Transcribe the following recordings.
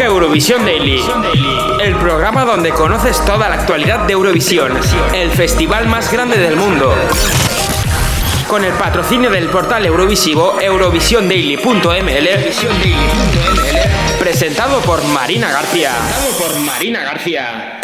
Eurovisión Daily, el programa donde conoces toda la actualidad de Eurovisión, el festival más grande del mundo. Con el patrocinio del portal Eurovisivo eurovisiondaily.ml, presentado por Marina García. Presentado por Marina García.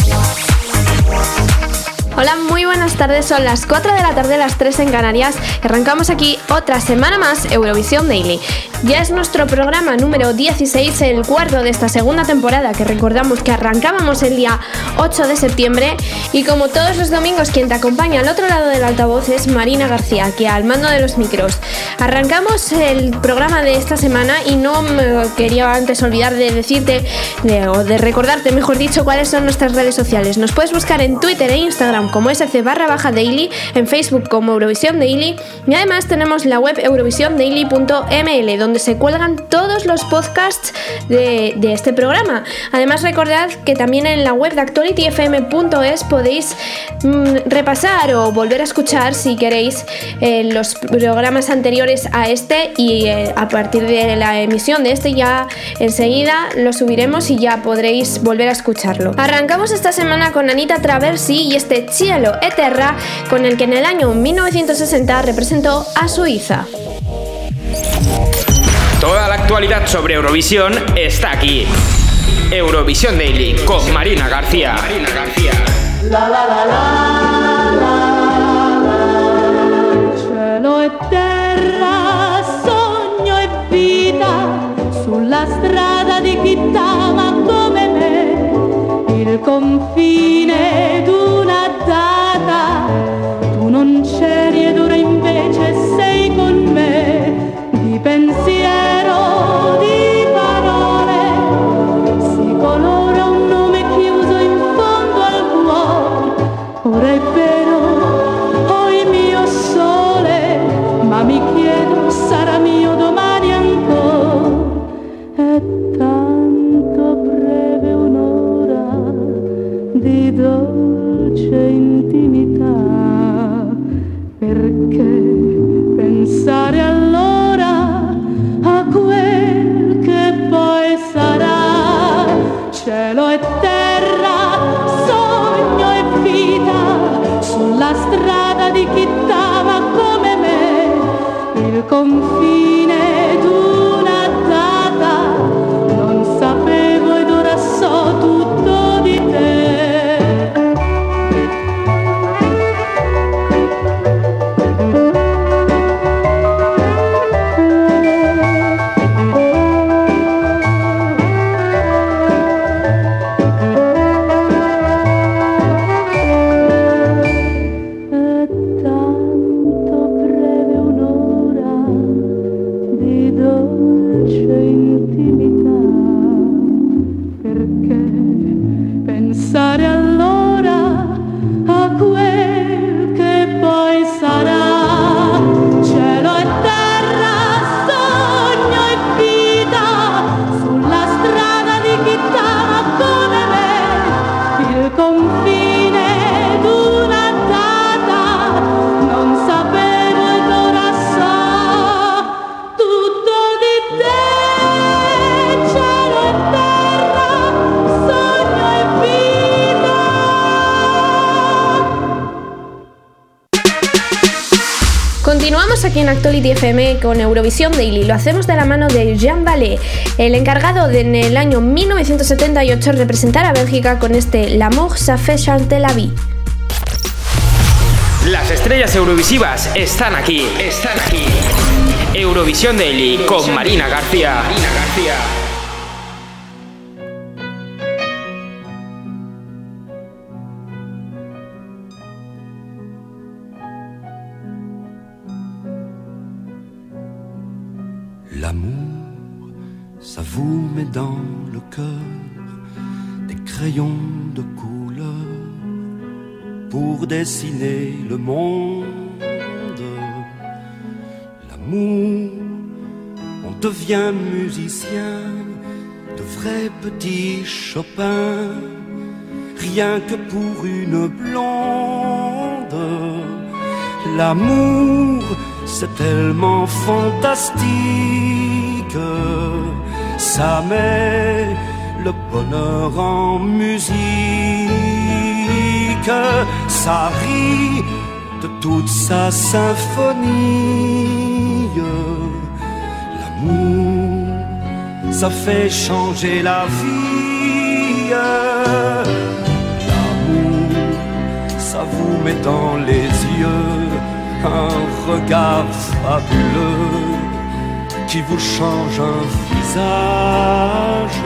Hola, muy buenas tardes. Son las 4 de la tarde, las 3 en Canarias. Arrancamos aquí otra semana más Eurovisión Daily. Ya es nuestro programa número 16, el cuarto de esta segunda temporada, que recordamos que arrancábamos el día 8 de septiembre. Y como todos los domingos, quien te acompaña al otro lado del altavoz es Marina García, aquí al mando de los micros. Arrancamos el programa de esta semana y no me quería antes olvidar de decirte, o de recordarte, mejor dicho, cuáles son nuestras redes sociales. Nos puedes buscar en Twitter e Instagram como SC barra baja daily, en Facebook como Eurovisión Daily y además tenemos la web eurovisiondaily.ml donde se cuelgan todos los podcasts de, este programa. Además recordad que también en la web de actualityfm.es podéis mm, repasar o volver a escuchar si queréis eh, los programas anteriores a este y eh, a partir de la emisión de este ya enseguida lo subiremos y ya podréis volver a escucharlo. Arrancamos esta semana con Anita Traversi y este Cielo Eterra, con el que en el año 1960 representó a Suiza. Toda la actualidad sobre Eurovisión está aquí. Eurovisión Daily con Marina García. Marina García. La, la, la, Cielo e terra, sogno e vita, sulla strada di Actuality FM con Eurovisión Daily. Lo hacemos de la mano de Jean Ballet, el encargado de en el año 1978 representar a Bélgica con este L'amour ça fait chanter la vie. Las estrellas eurovisivas están aquí, están aquí. Eurovisión Daily con Marina García. Marina García. Chopin, rien que pour une blonde. L'amour, c'est tellement fantastique, ça met le bonheur en musique. Ça rit de toute sa symphonie. L'amour, ça fait changer la vie. L'amour, ça vous met dans les yeux un regard fabuleux qui vous change un visage.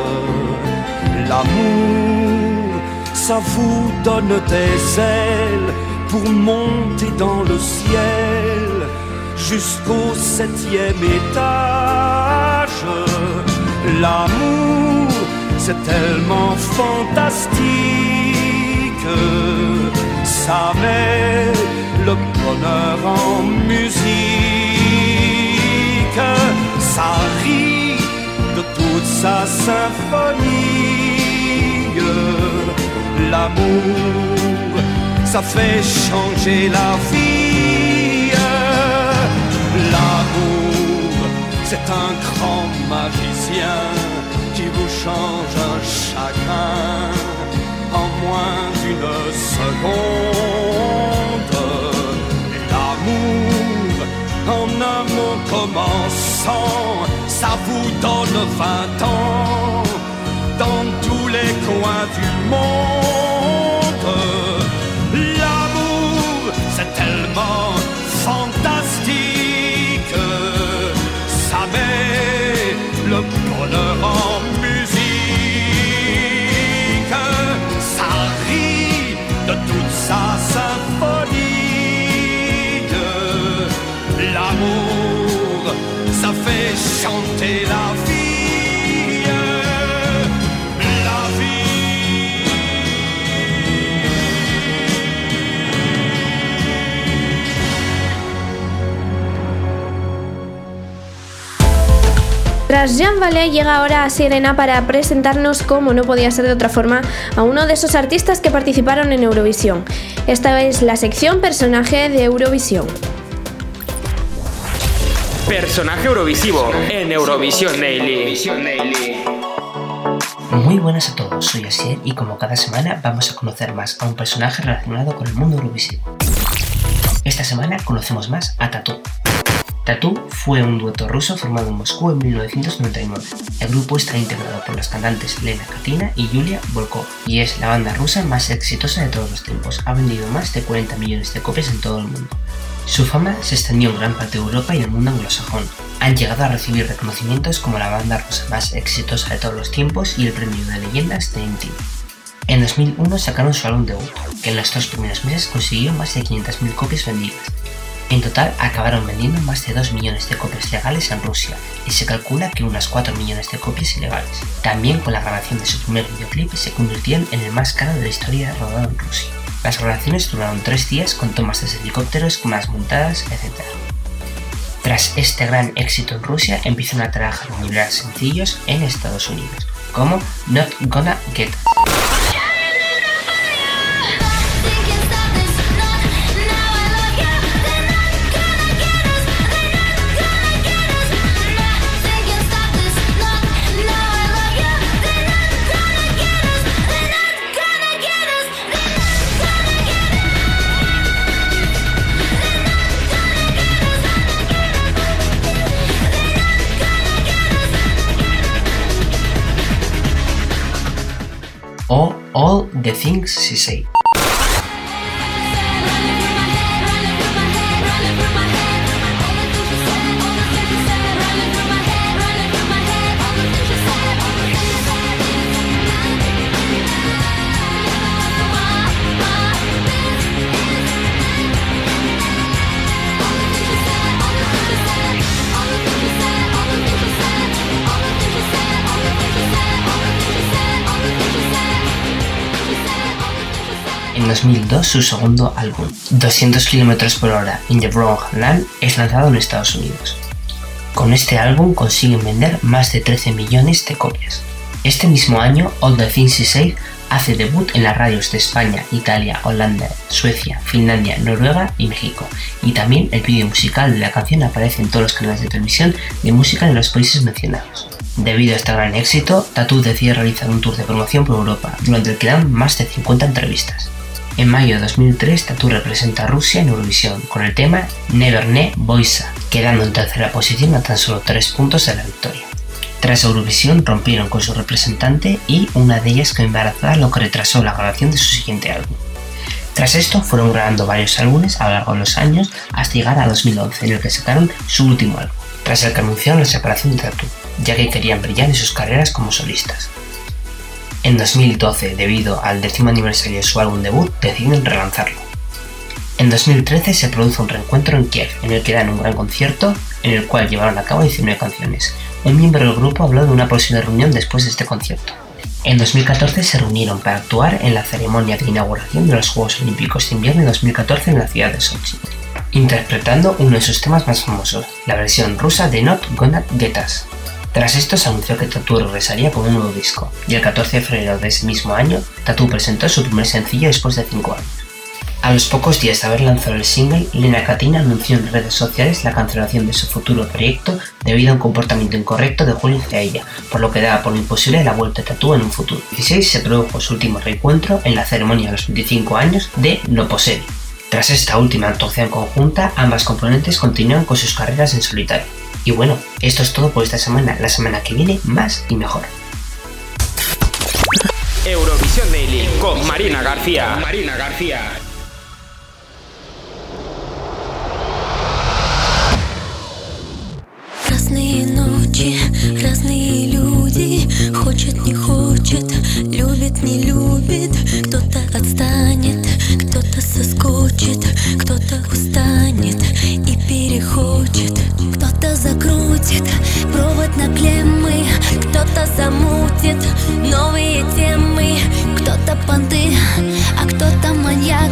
L'amour, ça vous donne des ailes pour monter dans le ciel jusqu'au septième étage. L'amour, c'est tellement fantastique, ça met le bonheur en musique, ça rit de toute sa symphonie. L'amour, ça fait changer la vie. L'amour, c'est un grand magicien vous change un chagrin en moins d'une seconde. L'amour, en un mot commençant, ça vous donne vingt ans dans tous les coins du monde. L'amour, c'est tellement fantastique, Tras Jean Vallet llega ahora a Sirena para presentarnos, como no podía ser de otra forma, a uno de esos artistas que participaron en Eurovisión. Esta es la sección personaje de Eurovisión. Personaje Eurovisivo en Eurovisión Daily. Muy buenas a todos, soy Asier y como cada semana vamos a conocer más a un personaje relacionado con el mundo eurovisivo. Esta semana conocemos más a Tatu. Tatu fue un dueto ruso formado en Moscú en 1999. El grupo está integrado por las cantantes Lena Katina y Yulia Volkova y es la banda rusa más exitosa de todos los tiempos. Ha vendido más de 40 millones de copias en todo el mundo. Su fama se extendió en gran parte de Europa y el mundo anglosajón. Han llegado a recibir reconocimientos como la banda rusa más exitosa de todos los tiempos y el premio de leyendas de MTV. En 2001 sacaron su álbum debut, que en los dos primeros meses consiguió más de 500.000 copias vendidas. En total acabaron vendiendo más de 2 millones de copias legales en Rusia y se calcula que unas 4 millones de copias ilegales. También con la grabación de su primer videoclip se convirtieron en el más caro de la historia rodado en Rusia. Las grabaciones duraron 3 días con tomas desde helicópteros, cámaras montadas, etc. Tras este gran éxito en Rusia empiezan a trabajar en sencillos en Estados Unidos, como Not Gonna Get o All the Things She Say. 2002 su segundo álbum, 200 km por hora in the Wrong Land, es lanzado en Estados Unidos. Con este álbum consiguen vender más de 13 millones de copias. Este mismo año, All the Things She Said hace debut en las radios de España, Italia, Holanda, Suecia, Finlandia, Noruega y México. Y también el vídeo musical de la canción aparece en todos los canales de televisión de música de los países mencionados. Debido a este gran éxito, Tatu decide realizar un tour de promoción por Europa, durante el que dan más de 50 entrevistas. En mayo de 2003, Tatu representa a Rusia en Eurovisión con el tema Never Ne Boisa, quedando en tercera posición a tan solo 3 puntos de la victoria. Tras Eurovisión rompieron con su representante y una de ellas quedó embarazada lo que retrasó la grabación de su siguiente álbum. Tras esto fueron grabando varios álbumes a lo largo de los años hasta llegar a 2011 en el que sacaron su último álbum, tras el que anunciaron la separación de Tatu, ya que querían brillar en sus carreras como solistas. En 2012, debido al décimo aniversario de su álbum debut, deciden relanzarlo. En 2013 se produce un reencuentro en Kiev, en el que dan un gran concierto, en el cual llevaron a cabo 19 canciones. Un miembro del grupo habló de una posible reunión después de este concierto. En 2014 se reunieron para actuar en la ceremonia de inauguración de los Juegos Olímpicos de Invierno de 2014 en la ciudad de Sochi, interpretando uno de sus temas más famosos, la versión rusa de Not Gonna Get Us. Tras esto se anunció que Tatu regresaría con un nuevo disco, y el 14 de febrero de ese mismo año, Tatu presentó su primer sencillo después de 5 años. A los pocos días de haber lanzado el single, Lena Katina anunció en redes sociales la cancelación de su futuro proyecto debido a un comportamiento incorrecto de Julio hacia por lo que daba por imposible la vuelta de Tatu en un futuro. El 16 se produjo su último reencuentro en la ceremonia de los 25 años de No Posee. Tras esta última actuación conjunta, ambas componentes continúan con sus carreras en solitario. Y bueno, esto es todo por esta semana. La semana que viene, más y mejor. Eurovisión Daily con Marina García. Marina García. Разные ночи, разные люди Хочет, не хочет, любит, не любит. Кто-то отстанет, кто-то соскочит Кто-то устанет и перехочет. Кто-то закрутит провод на клеммы Кто-то замутит новые темы. Кто-то понты, а кто-то маньяк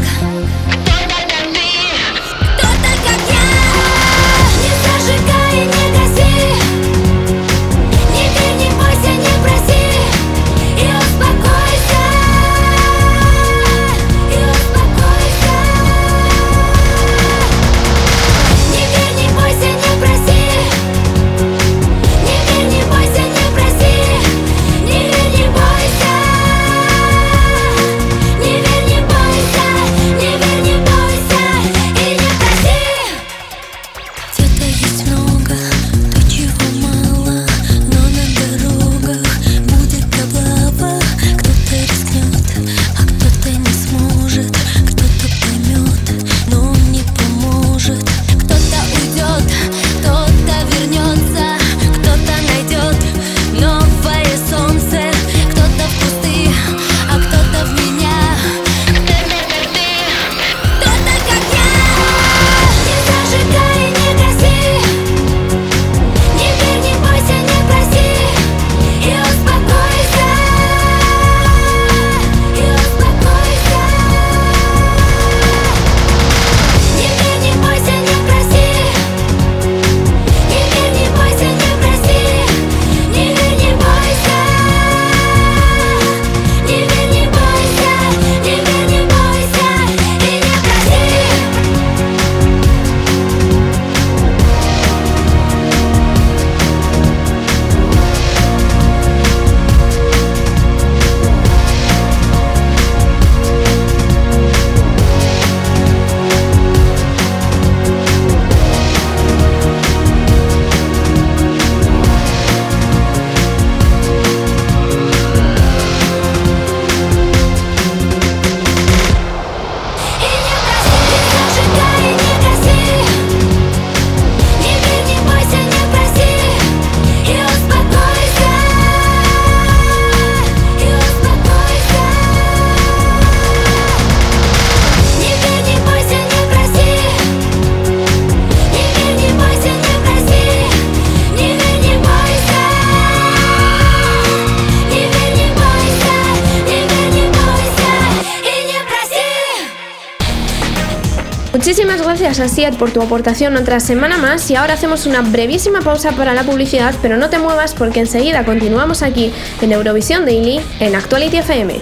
Por tu aportación otra semana más y ahora hacemos una brevísima pausa para la publicidad, pero no te muevas porque enseguida continuamos aquí en Eurovisión Daily en Actuality FM.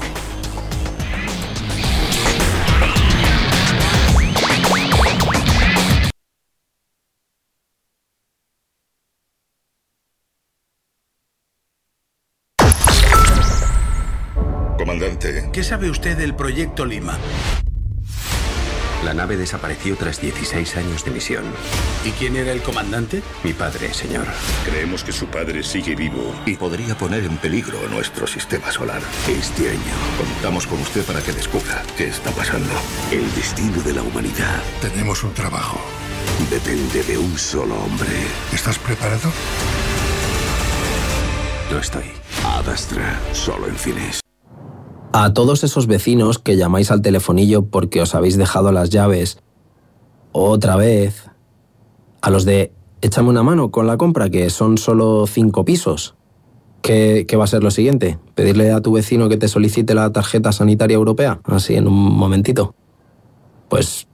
Comandante, ¿qué sabe usted del proyecto Lima? La nave desapareció tras 16 años de misión. ¿Y quién era el comandante? Mi padre, señor. Creemos que su padre sigue vivo. Y podría poner en peligro nuestro sistema solar. Este año contamos con usted para que descubra qué está pasando. El destino de la humanidad Tenemos un trabajo. depende de un solo hombre. ¿Estás preparado? No estoy. Adastra, solo en cines. A todos esos vecinos que llamáis al telefonillo porque os habéis dejado las llaves otra vez. A los de échame una mano con la compra, que son solo cinco pisos. ¿Qué, qué va a ser lo siguiente? ¿Pedirle a tu vecino que te solicite la tarjeta sanitaria europea? Así en un momentito. Pues,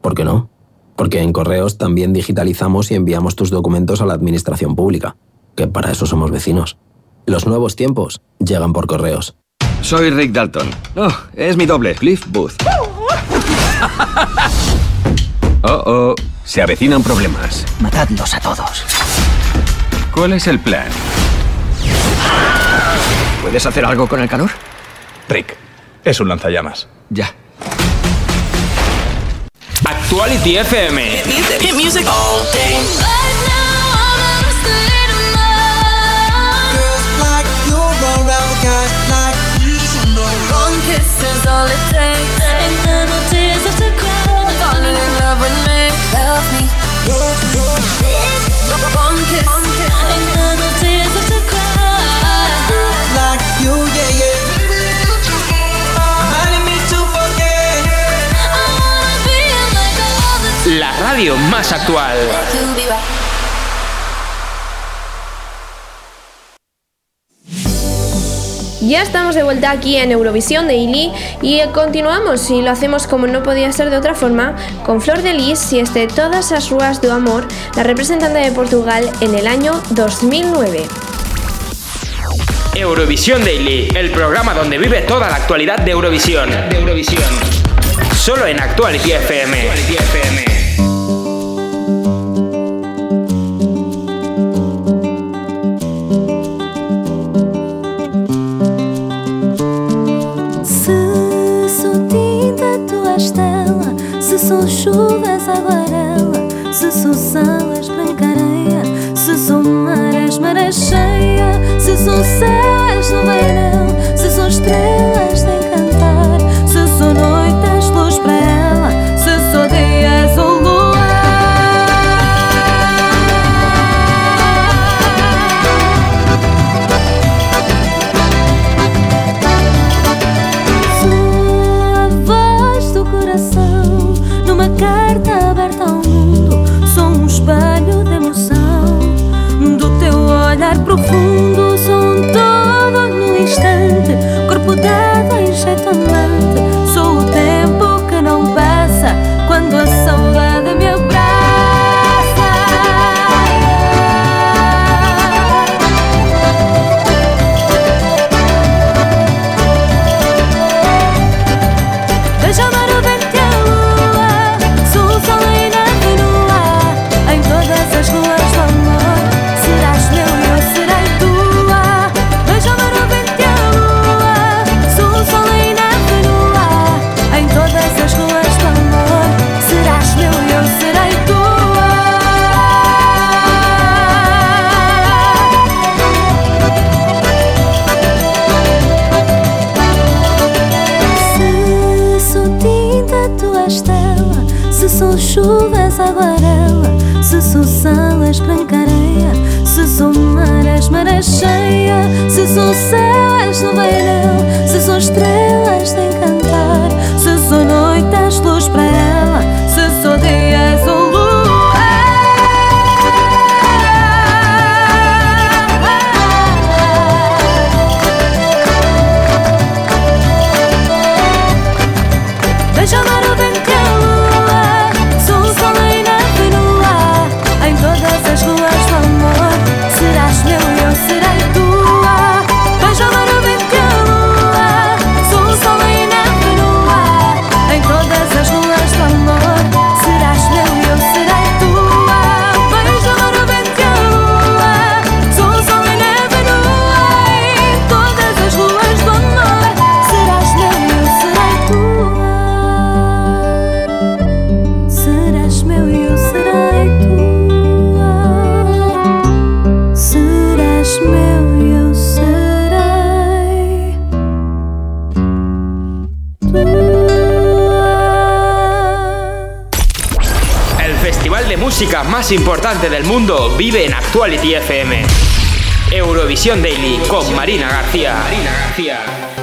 ¿por qué no? Porque en correos también digitalizamos y enviamos tus documentos a la administración pública, que para eso somos vecinos. Los nuevos tiempos llegan por correos. Soy Rick Dalton. Oh, es mi doble, Cliff Booth. Oh, oh, se avecinan problemas. Matadlos a todos. ¿Cuál es el plan? ¿Puedes hacer algo con el calor? Rick, es un lanzallamas. Ya. Actuality FM. La radio más actual. Ya estamos de vuelta aquí en Eurovisión Daily y continuamos y lo hacemos como no podía ser de otra forma con Flor de Lis y este Todas as Ruas do Amor, la representante de Portugal en el año 2009. Eurovisión Daily, el programa donde vive toda la actualidad de Eurovisión. De Eurovisión. Solo en Actuality FM. Se sou chuva, és aguarela. Se sou sal, és branca. Se sou mar, és maré cheia. Se sou céu, és no verão. Se sou estrela, 祝福。Importante del mundo vive en Actuality FM. Eurovisión Daily con Marina García. Marina García.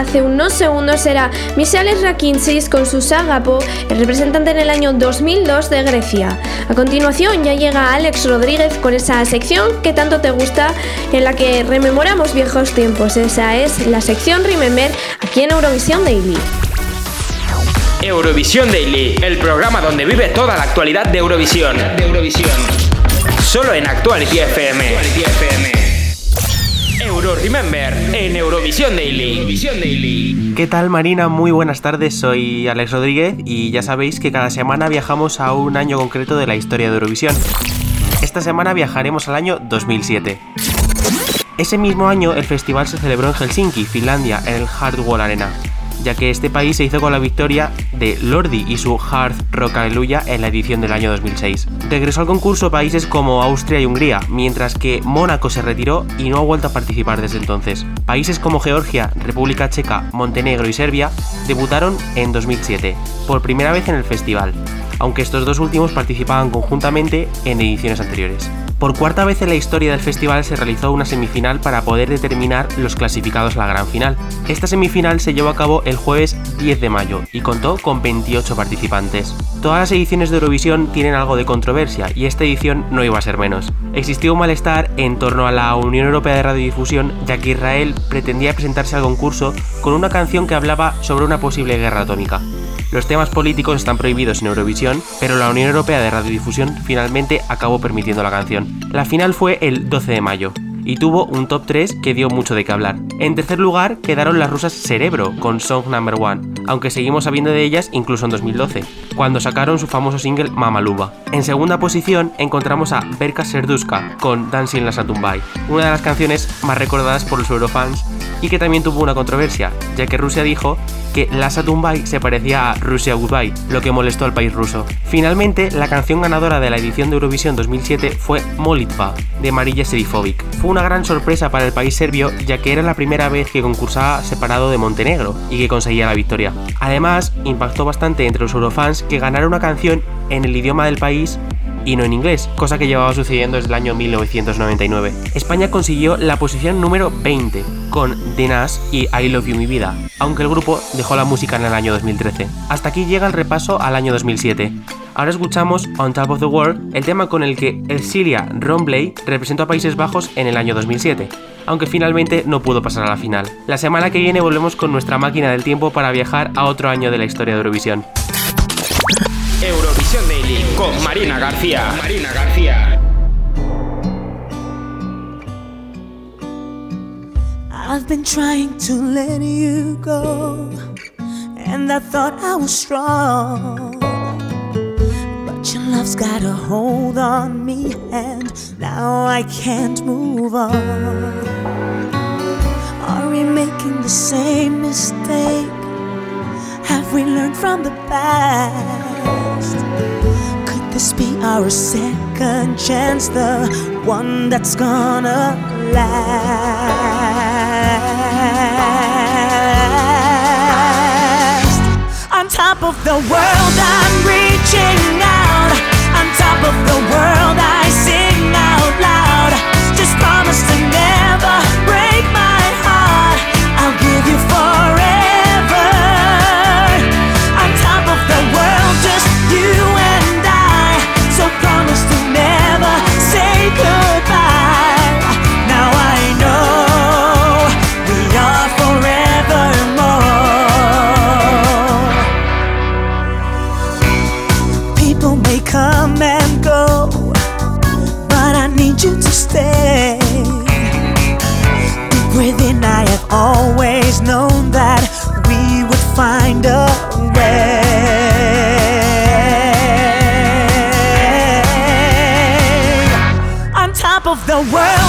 Hace unos segundos era Michalis Rakinsis con su Sagapo, el representante en el año 2002 de Grecia. A continuación ya llega Alex Rodríguez con esa sección que tanto te gusta, en la que rememoramos viejos tiempos. Esa es la sección Remember aquí en Eurovisión Daily. Eurovisión Daily, el programa donde vive toda la actualidad de Eurovisión. De Eurovisión. Solo en Actuality FM. Euro Remember en Eurovisión Daily. Eurovisión Daily. ¿Qué tal Marina? Muy buenas tardes, soy Alex Rodríguez y ya sabéis que cada semana viajamos a un año concreto de la historia de Eurovisión. Esta semana viajaremos al año 2007. Ese mismo año el festival se celebró en Helsinki, Finlandia, en el Hardwall Arena, ya que este país se hizo con la victoria de Lordi y su Hard Rock Hallelujah en la edición del año 2006. Regresó al concurso países como Austria y Hungría, mientras que Mónaco se retiró y no ha vuelto a participar desde entonces. Países como Georgia, República Checa, Montenegro y Serbia debutaron en 2007, por primera vez en el festival, aunque estos dos últimos participaban conjuntamente en ediciones anteriores. Por cuarta vez en la historia del festival se realizó una semifinal para poder determinar los clasificados a la gran final. Esta semifinal se llevó a cabo el jueves 10 de mayo y contó con 28 participantes. Todas las ediciones de Eurovisión tienen algo de controversia y esta edición no iba a ser menos. Existió un malestar en torno a la Unión Europea de Radiodifusión ya que Israel pretendía presentarse al concurso con una canción que hablaba sobre una posible guerra atómica. Los temas políticos están prohibidos en Eurovisión, pero la Unión Europea de Radiodifusión finalmente acabó permitiendo la canción. La final fue el 12 de mayo y tuvo un top 3 que dio mucho de qué hablar. En tercer lugar quedaron las rusas Cerebro con Song Number One, aunque seguimos sabiendo de ellas incluso en 2012, cuando sacaron su famoso single Mamaluba. En segunda posición encontramos a Berka Serduska con Dancing la Satumbai, una de las canciones más recordadas por los eurofans y que también tuvo una controversia, ya que Rusia dijo que la Satumbai se parecía a Rusia Goodbye, lo que molestó al país ruso. Finalmente, la canción ganadora de la edición de Eurovisión 2007 fue Molitva, de Marija Serifovic. Una gran sorpresa para el país serbio, ya que era la primera vez que concursaba separado de Montenegro y que conseguía la victoria. Además, impactó bastante entre los eurofans que ganara una canción en el idioma del país y no en inglés, cosa que llevaba sucediendo desde el año 1999. España consiguió la posición número 20 con The Nas y I Love You Mi Vida, aunque el grupo dejó la música en el año 2013. Hasta aquí llega el repaso al año 2007. Ahora escuchamos On Top of the World, el tema con el que el Siria Rombley representó a Países Bajos en el año 2007, aunque finalmente no pudo pasar a la final. La semana que viene volvemos con nuestra máquina del tiempo para viajar a otro año de la historia de Eurovisión. Eurovisión Daily con Marina García. Marina García. I've been trying to let you go, and I thought I was strong. But your love's got a hold on me, and now I can't move on. Are we making the same mistake? Have we learned from the past? Could this be our second chance, the one that's gonna last? On top of the world, I'm reaching out. On top of the world, I sing out loud. Just promise to never break my heart. I'll give you forever. On top of the world, the world,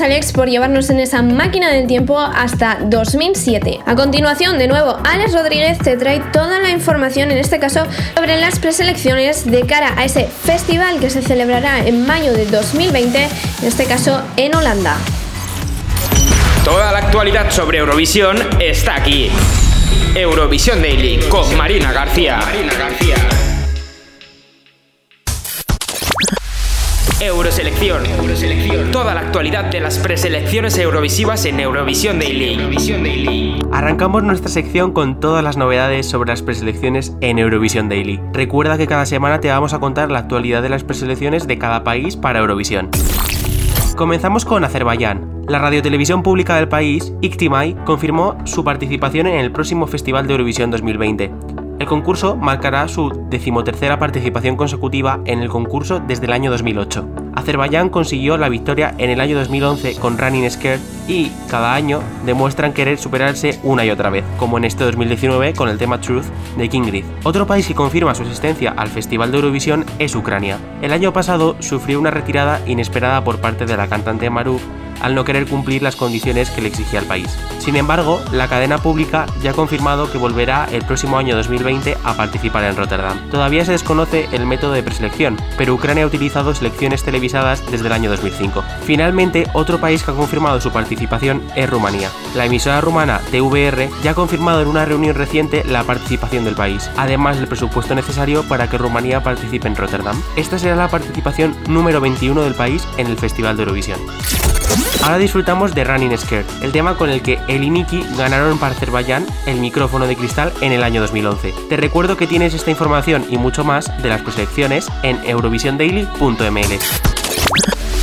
Alex por llevarnos en esa máquina del tiempo hasta 2007. A continuación, de nuevo, Alex Rodríguez te trae toda la información, en este caso, sobre las preselecciones de cara a ese festival que se celebrará en mayo de 2020, en este caso en Holanda. Toda la actualidad sobre Eurovisión está aquí. Eurovisión Daily con Marina García. Marina García. Euroselección. Toda la actualidad de las preselecciones eurovisivas en Eurovisión Daily. Eurovisión Daily. Arrancamos nuestra sección con todas las novedades sobre las preselecciones en Eurovisión Daily. Recuerda que cada semana te vamos a contar la actualidad de las preselecciones de cada país para Eurovisión. Comenzamos con Azerbaiyán. La radiotelevisión pública del país, Ictimai, confirmó su participación en el próximo Festival de Eurovisión 2020. El concurso marcará su decimotercera participación consecutiva en el concurso desde el año 2008. Azerbaiyán consiguió la victoria en el año 2011 con Running Scared y cada año demuestran querer superarse una y otra vez, como en este 2019 con el tema Truth de Kingrid. Otro país que confirma su asistencia al Festival de Eurovisión es Ucrania. El año pasado sufrió una retirada inesperada por parte de la cantante Maru al no querer cumplir las condiciones que le exigía el país. Sin embargo, la cadena pública ya ha confirmado que volverá el próximo año 2020 a participar en Rotterdam. Todavía se desconoce el método de preselección, pero Ucrania ha utilizado selecciones televisadas desde el año 2005. Finalmente, otro país que ha confirmado su participación es Rumanía. La emisora rumana TVR ya ha confirmado en una reunión reciente la participación del país, además del presupuesto necesario para que Rumanía participe en Rotterdam. Esta será la participación número 21 del país en el Festival de Eurovisión. Ahora disfrutamos de Running Scared, el tema con el que el y ganaron para Azerbaiyán el micrófono de cristal en el año 2011. Te recuerdo que tienes esta información y mucho más de las preselecciones en eurovisiondaily.ml.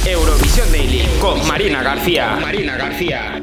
Eurovisión Daily con Marina García. Marina García.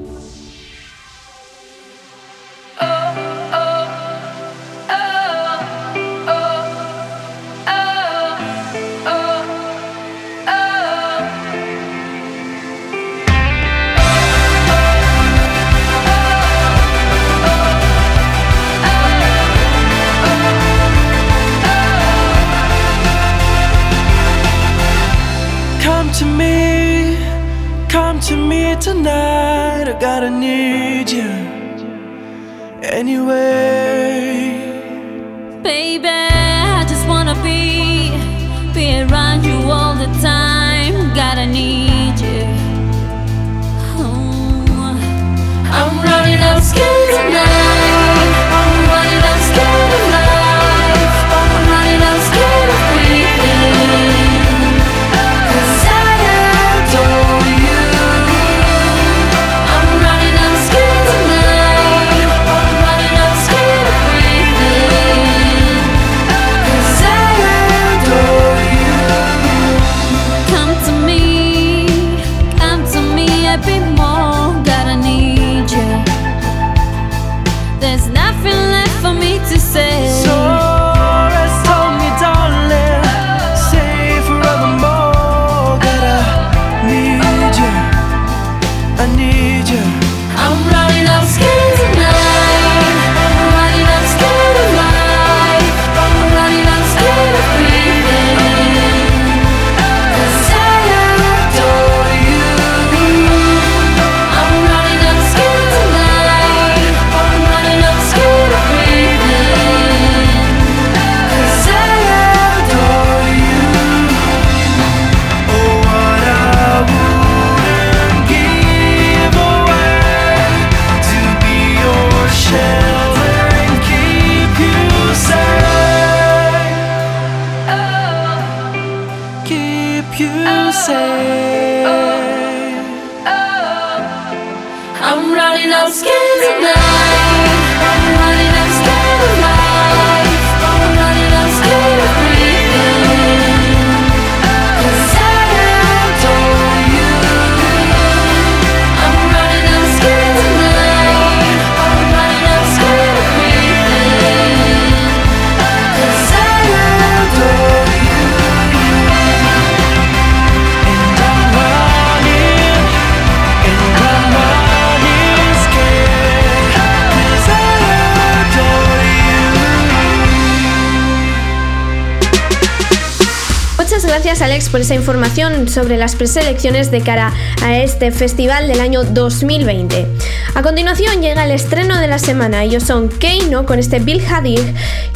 Alex por esa información sobre las preselecciones de cara a este festival del año 2020. A continuación llega el estreno de la semana. Ellos son Keino con este Bill Hadig,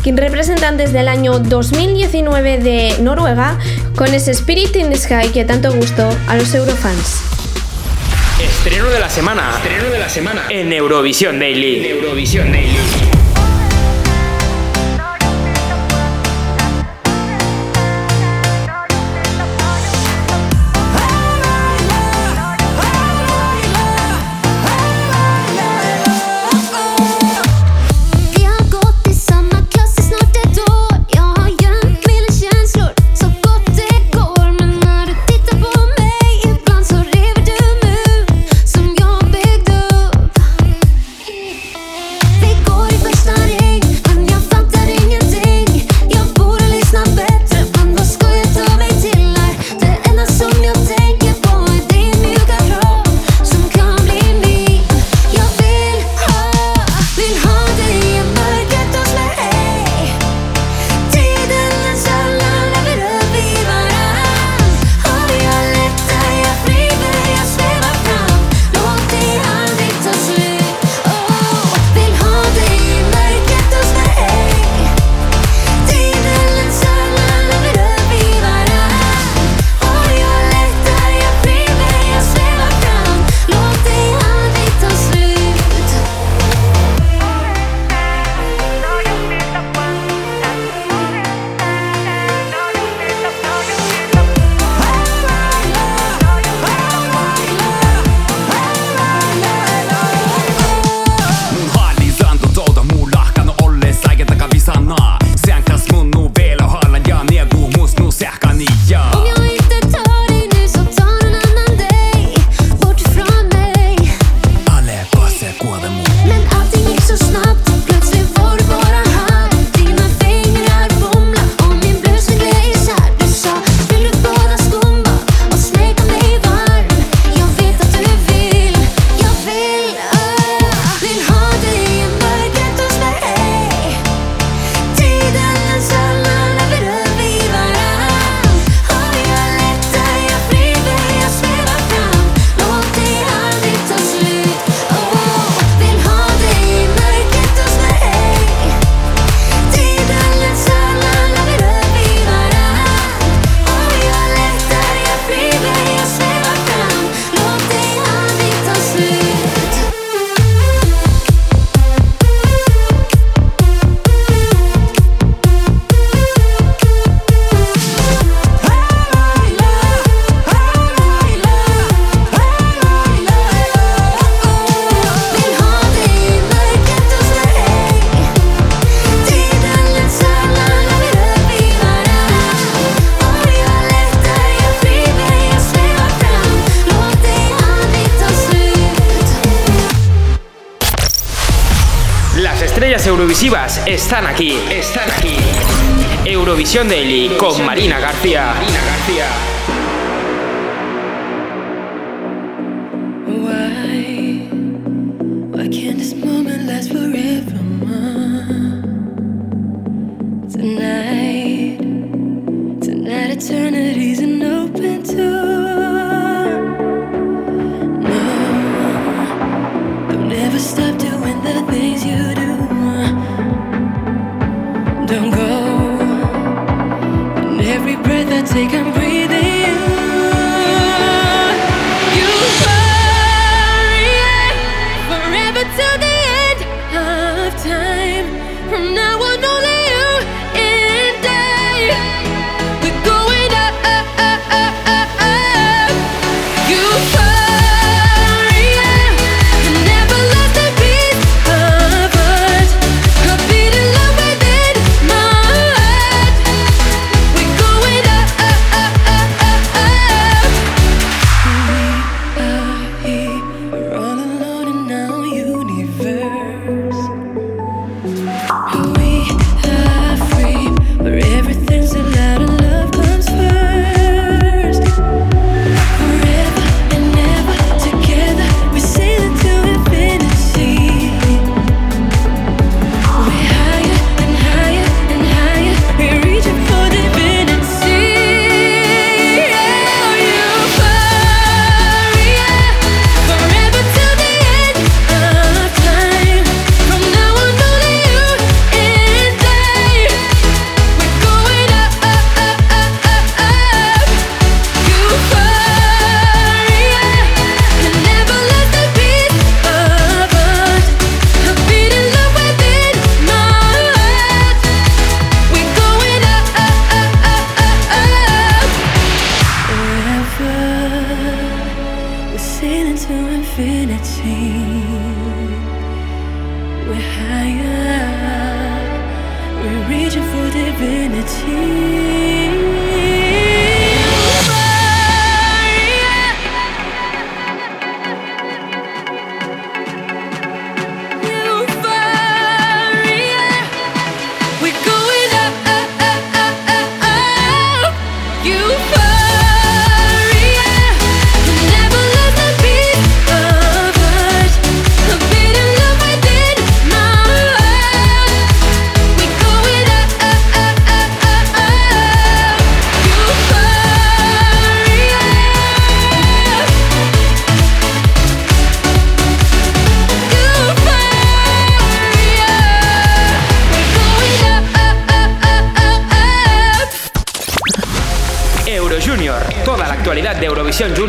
quien representantes del año 2019 de Noruega, con ese Spirit in the Sky que tanto gustó a los Eurofans. Estreno de la semana. Estreno de la semana. En Eurovisión Daily. Eurovisión Daily. Están aquí, están aquí. Eurovisión Daily con Marina García. Marina García.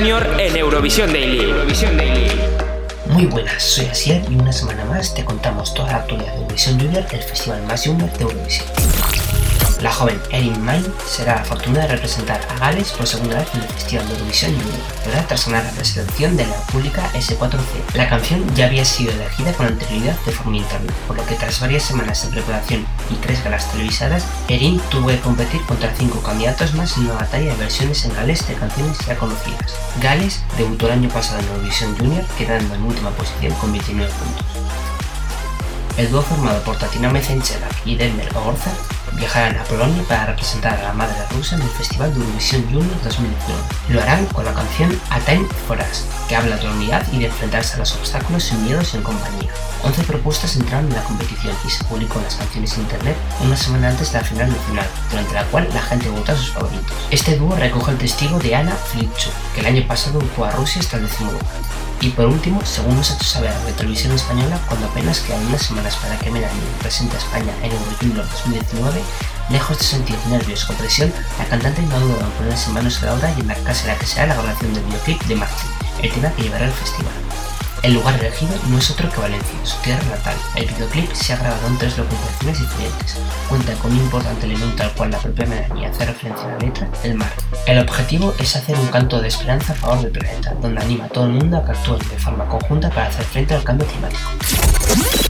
Junior en Eurovisión Daily. Eurovisión Daily. Muy buenas, soy Asier y una semana más te contamos toda la actualidad de Eurovisión Junior, el festival más junior de Eurovisión. La joven Erin Main será la fortuna de representar a Gales por segunda vez en el Festival de Eurovisión Junior, tras ganar la preselección de la pública S4C. La canción ya había sido elegida con anterioridad de forma interna, por lo que tras varias semanas de preparación y tres galas televisadas, Erin tuvo que competir contra cinco candidatos más en una batalla de versiones en galés de canciones ya conocidas. Gales debutó el año pasado en Eurovisión Junior, quedando en última posición con 29 puntos. El dúo formado por Tatiana Mezencheva y Denver Ogorza viajarán a Polonia para representar a la madre rusa en el Festival de Eurovisión Junior 2019. Lo harán con la canción A Time for Us, que habla de la unidad y de enfrentarse a los obstáculos sin miedos en compañía. 11 propuestas entraron en la competición y se publicó en las canciones en internet una semana antes de la final nacional, durante la cual la gente vota a sus favoritos. Este dúo recoge el testigo de Ana Flitschuk, que el año pasado ocupó a Rusia hasta el décimo lugar. Y por último, según nos ha hecho saber televisión española, cuando apenas quedan unas semanas para que Melanie represente a España en Eurojunior 2019, lejos de sentir nervios o presión, la cantante no duda en ponerse manos a la obra y embarcarse la que será la grabación del videoclip de Martin, el tema que llevará al festival. El lugar elegido no es otro que Valencia, su tierra natal. El videoclip se ha grabado en tres localizaciones diferentes. Cuenta con un importante elemento al cual la propia Melanie hace referencia en la letra, el mar. El objetivo es hacer un canto de esperanza a favor del planeta, donde anima a todo el mundo a que actúen de forma conjunta para hacer frente al cambio climático.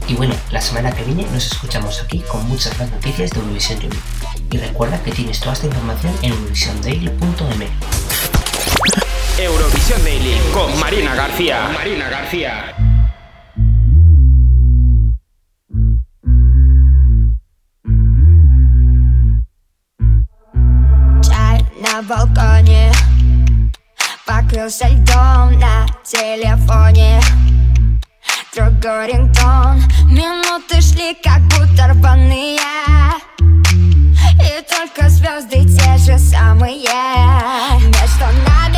Y bueno, la semana que viene nos escuchamos aquí con muchas más noticias de Eurovisión Junior. Y recuerda que tienes toda esta información en eurovisiondaily.m. Eurovisión Daily con Marina García. Marina García. Чай на балконе, покрылся льдом на телефоне. Другой рингтон, минуты шли как будто рваные. Только звезды те же самые. Между нами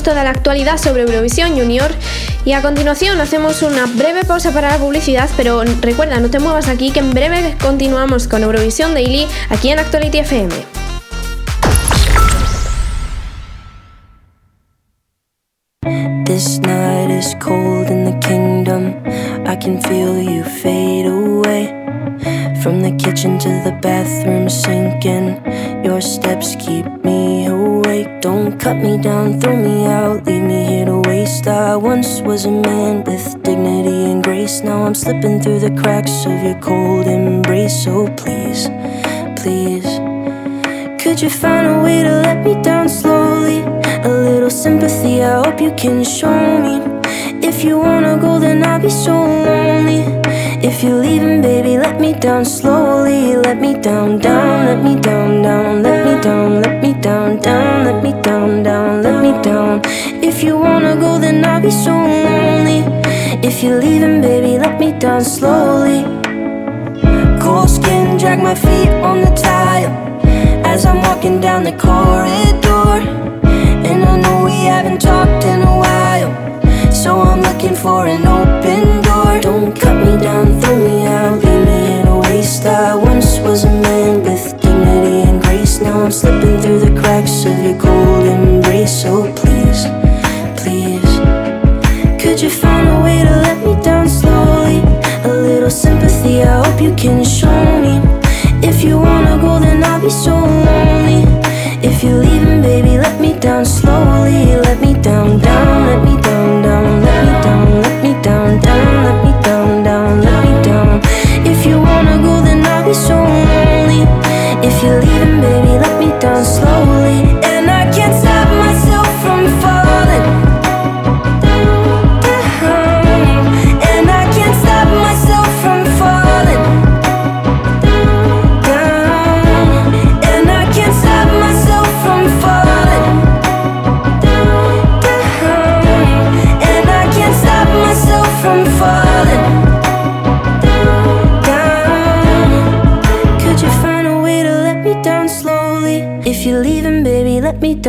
toda la actualidad sobre Eurovisión Junior y a continuación hacemos una breve pausa para la publicidad, pero recuerda, no te muevas aquí que en breve continuamos con Eurovisión Daily aquí en Actuality FM. Was a man with dignity and grace. Now I'm slipping through the cracks of your cold embrace. So please, please. Could you find a way to let me down slowly? A little sympathy, I hope you can show me. If you wanna go, then I'll be so lonely. If you're leaving, baby, let me down slowly. Let me down, down, let me down, down, let me down, let me down, down, let me down, down, let me down. If you wanna go, then I'll be so lonely. If you're leaving, baby, let me down slowly. Cold skin, drag my feet on the tile as I'm walking down the corridor. And I know we haven't talked in a while, so I'm looking for an open door. Don't cut me down, throw me out, leave me in a waste. I once was a man with dignity and grace. Now I'm slipping through the cracks of your cold embrace. So you find a way to let me down slowly? A little sympathy, I hope you can show me. If you wanna go, then I'll be so lonely. If you're leaving, baby, let me down slowly. Let me down,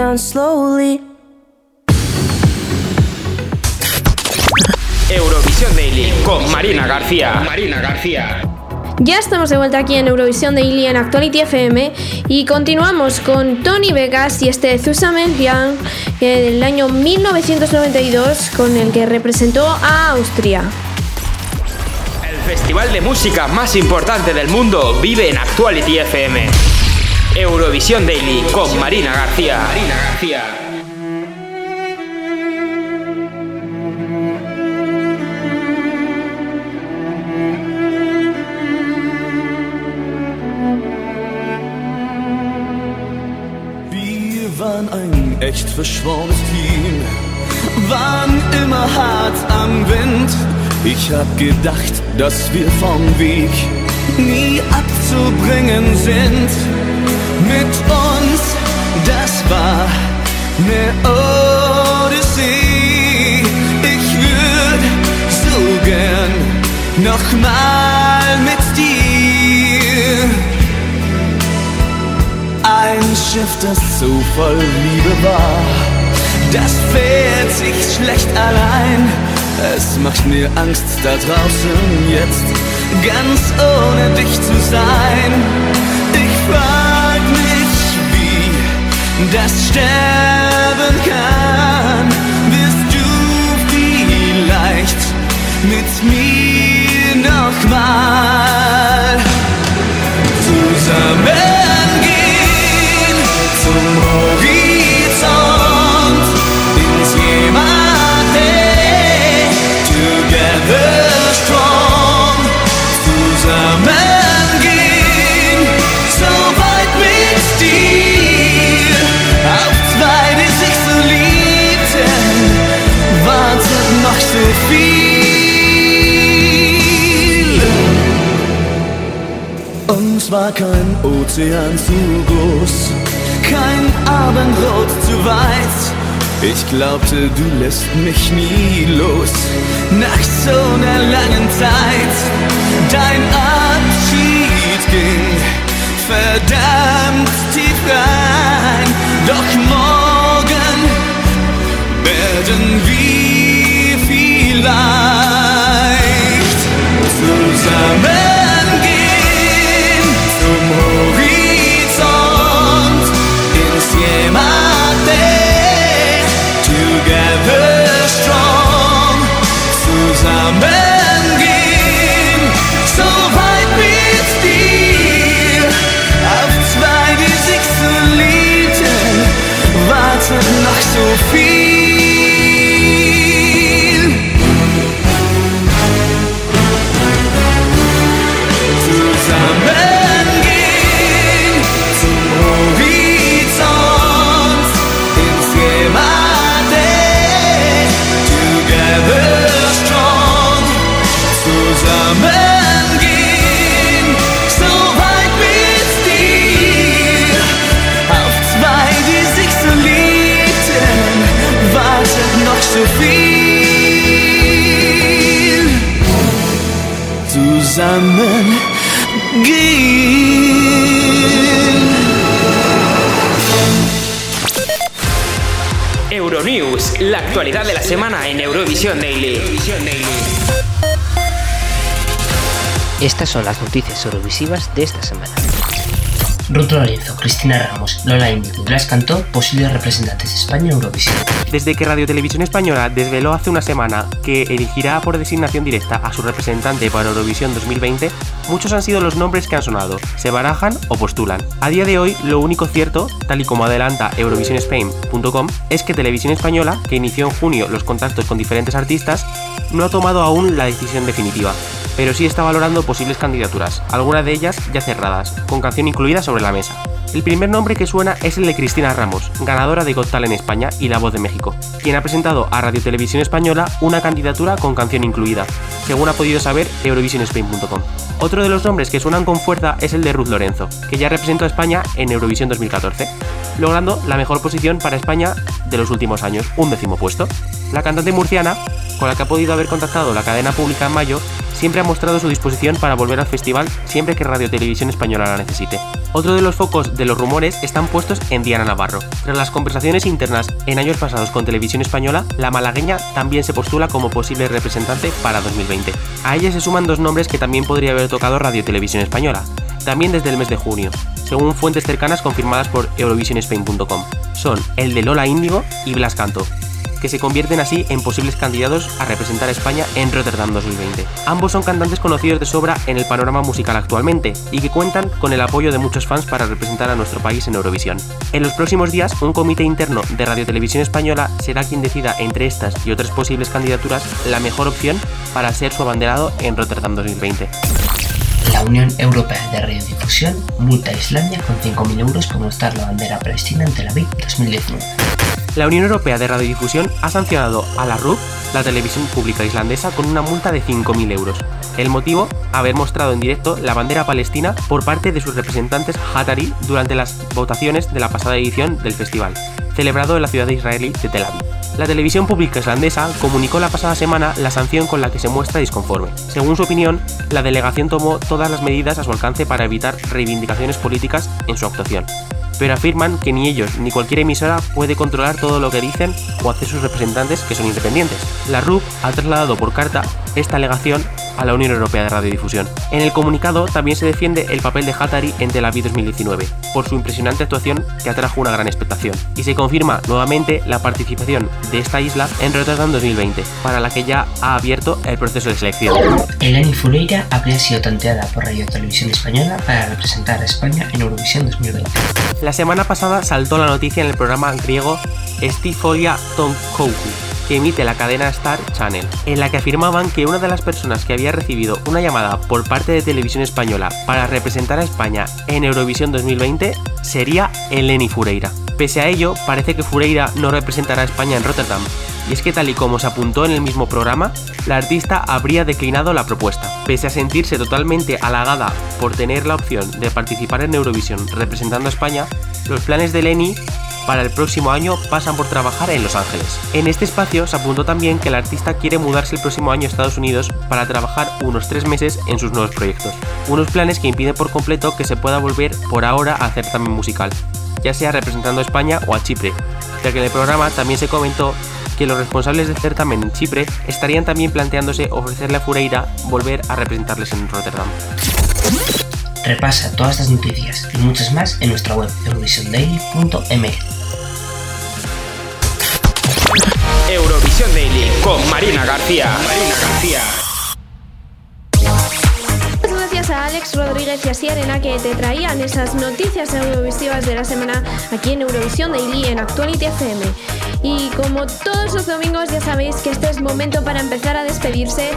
down slowly. Eurovisión Daily con Marina García. Marina García. Ya estamos de vuelta aquí en Eurovisión Daily en Actuality FM y continuamos con Tony Vegas y este Susamen Young del año 1992 con el que representó a Austria. El festival de música más importante del mundo vive en Actuality FM. Eurovisión Daily con Marina García. Marina García. Wir waren ein echt verschworenes Team, waren immer hart am Wind. Ich hab gedacht, dass wir vom Weg nie abzubringen sind. Mit uns, das war ne Odyssee. Ich würd so gern nochmal mit dir. Ein Schiff, das so voll Liebe war, das fährt sich schlecht allein. Es macht mir Angst da draußen jetzt, ganz ohne dich zu sein. Ich wie das sterben kann. Wirst du vielleicht mit mir nochmal zusammengehen zum Horizont uns war kein Ozean zu groß, kein Abendrot zu weit. Ich glaubte, du lässt mich nie los, nach so einer langen Zeit. Dein Abschied ging verdammt tief rein, doch morgen werden wir vielleicht zusammengehen so free zusammen Euronews, la actualidad de la semana en Eurovisión Daily. Estas son las noticias eurovisivas de esta semana. Ruth Lorenzo, Cristina Ramos, Lola Índigo y Blas Cantó, posibles representantes de España en Eurovisión. Desde que Radio Televisión Española desveló hace una semana que elegirá por designación directa a su representante para Eurovisión 2020, muchos han sido los nombres que han sonado, se barajan o postulan. A día de hoy, lo único cierto, tal y como adelanta EurovisionsSpain.com, es que Televisión Española, que inició en junio los contactos con diferentes artistas, no ha tomado aún la decisión definitiva, pero sí está valorando posibles candidaturas, algunas de ellas ya cerradas, con canción incluida sobre la mesa. El primer nombre que suena es el de Cristina Ramos, ganadora de Got Talent España y La Voz de México, quien ha presentado a Radio Televisión Española una candidatura con canción incluida, según ha podido saber EurovisionSpain.com. Otro de los nombres que suenan con fuerza es el de Ruth Lorenzo, que ya representó a España en Eurovisión 2014, logrando la mejor posición para España de los últimos años, un décimo puesto. La cantante murciana, con la que ha podido haber contactado la cadena pública en mayo, siempre ha mostrado su disposición para volver al festival siempre que Radio Televisión Española la necesite. Otro de los focos de los rumores están puestos en Diana Navarro. Tras las conversaciones internas en años pasados con Televisión Española, la malagueña también se postula como posible representante para 2020. A ella se suman dos nombres que también podría haber tocado Radio Televisión Española, también desde el mes de junio, según fuentes cercanas confirmadas por eurovisionSpain.com. Son el de Lola Índigo y Blas Canto, que se convierten así en posibles candidatos a representar a España en Rotterdam 2020. Ambos son cantantes conocidos de sobra en el panorama musical actualmente y que cuentan con el apoyo de muchos fans para representar a nuestro país en Eurovisión. En los próximos días, un comité interno de Radio Televisión Española será quien decida entre estas y otras posibles candidaturas la mejor opción para ser su abanderado en Rotterdam 2020. La Unión Europea de Radiodifusión multa a Islandia con 5.000 euros por mostrar la bandera palestina en Tel Aviv 2019. La Unión Europea de Radiodifusión ha sancionado a la RUP, la televisión pública islandesa, con una multa de 5.000 euros. El motivo, haber mostrado en directo la bandera palestina por parte de sus representantes Hatari durante las votaciones de la pasada edición del festival, celebrado en la ciudad israelí de Tel Aviv. La televisión pública islandesa comunicó la pasada semana la sanción con la que se muestra disconforme. Según su opinión, la delegación tomó todas las medidas a su alcance para evitar reivindicaciones políticas en su actuación pero afirman que ni ellos ni cualquier emisora puede controlar todo lo que dicen o hacer sus representantes que son independientes. La RUP ha trasladado por carta esta alegación a la Unión Europea de Radiodifusión. En el comunicado también se defiende el papel de Hatari en Tel Aviv 2019, por su impresionante actuación que atrajo una gran expectación, y se confirma nuevamente la participación de esta isla en Rotterdam 2020, para la que ya ha abierto el proceso de selección. Eleni Fureira habría sido tanteada por Radio Televisión Española para representar a España en Eurovisión 2020. La semana pasada saltó la noticia en el programa griego Stifolia Tonkouku, que emite la cadena Star Channel, en la que afirmaban que una de las personas que había recibido una llamada por parte de Televisión Española para representar a España en Eurovisión 2020 sería Eleni Fureira. Pese a ello, parece que Fureira no representará a España en Rotterdam, y es que tal y como se apuntó en el mismo programa, la artista habría declinado la propuesta. Pese a sentirse totalmente halagada por tener la opción de participar en Eurovisión representando a España, los planes de Lenny para el próximo año pasan por trabajar en Los Ángeles. En este espacio se apuntó también que el artista quiere mudarse el próximo año a Estados Unidos para trabajar unos tres meses en sus nuevos proyectos. Unos planes que impiden por completo que se pueda volver por ahora a hacer musical, ya sea representando a España o a Chipre, ya que en el programa también se comentó que los responsables del certamen en Chipre estarían también planteándose ofrecerle a Fureira volver a representarles en Rotterdam. Repasa todas estas noticias y muchas más en nuestra web eurovisiondaily.ml. Eurovisión Daily con Marina García. Marina García. Gracias a Alex Rodríguez y a Sierena que te traían esas noticias eurovisivas de la semana aquí en Eurovisión Daily en Actuality FM. Y como todos los domingos ya sabéis que este es momento para empezar a despedirse.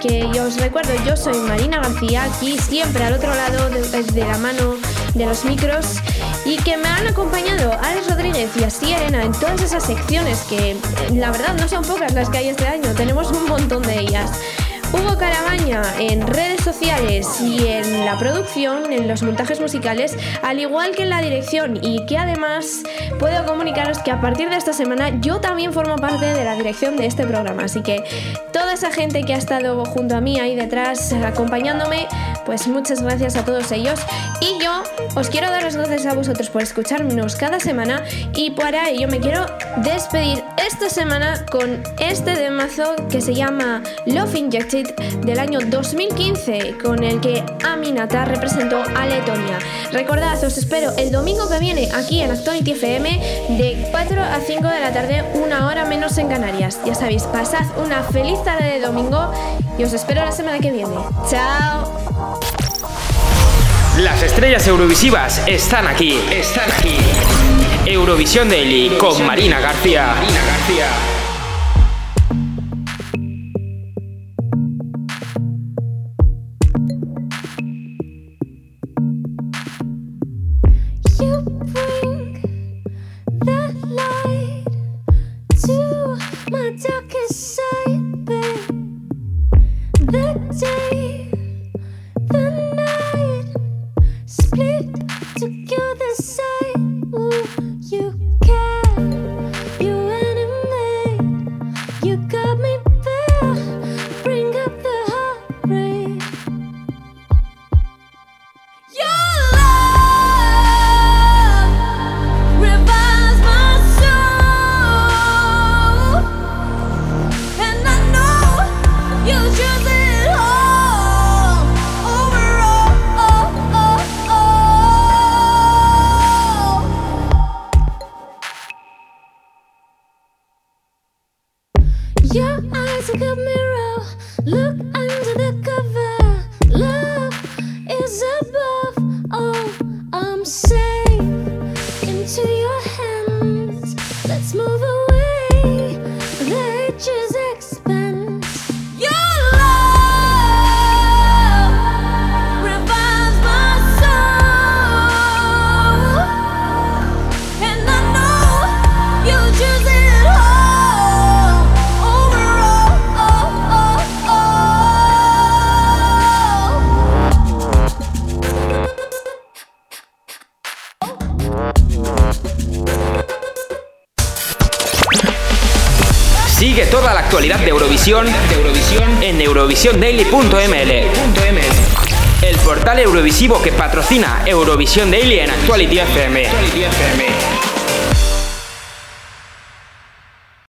Que yo os recuerdo, yo soy Marina García, aquí siempre al otro lado de, de la mano de los micros y que me han acompañado Alex Rodríguez y así Arena en todas esas secciones que eh, la verdad no son pocas las que hay este año, tenemos un montón de ellas. Hugo Carabaña en redes sociales y en la producción, en los montajes musicales, al igual que en la dirección y que además puedo comunicaros que a partir de esta semana yo también formo parte de la dirección de este programa. Así que toda esa gente que ha estado junto a mí ahí detrás acompañándome, pues muchas gracias a todos ellos. Y yo os quiero dar las gracias a vosotros por escucharnos cada semana y para ello me quiero despedir esta semana con este demazo que se llama Love Injected del año 2015 con el que Aminata representó a Letonia. Recordad, os espero el domingo que viene aquí en Actuality FM de 4 a 5 de la tarde, una hora menos en Canarias. Ya sabéis, pasad una feliz tarde de domingo y os espero la semana que viene. ¡Chao! Las estrellas eurovisivas están aquí, están aquí. Eurovisión Daily con Marina García. Marina García. Eurovisión, en eurovisiondaily.ml el portal Eurovisivo que patrocina Eurovisión Daily en Actuality FM.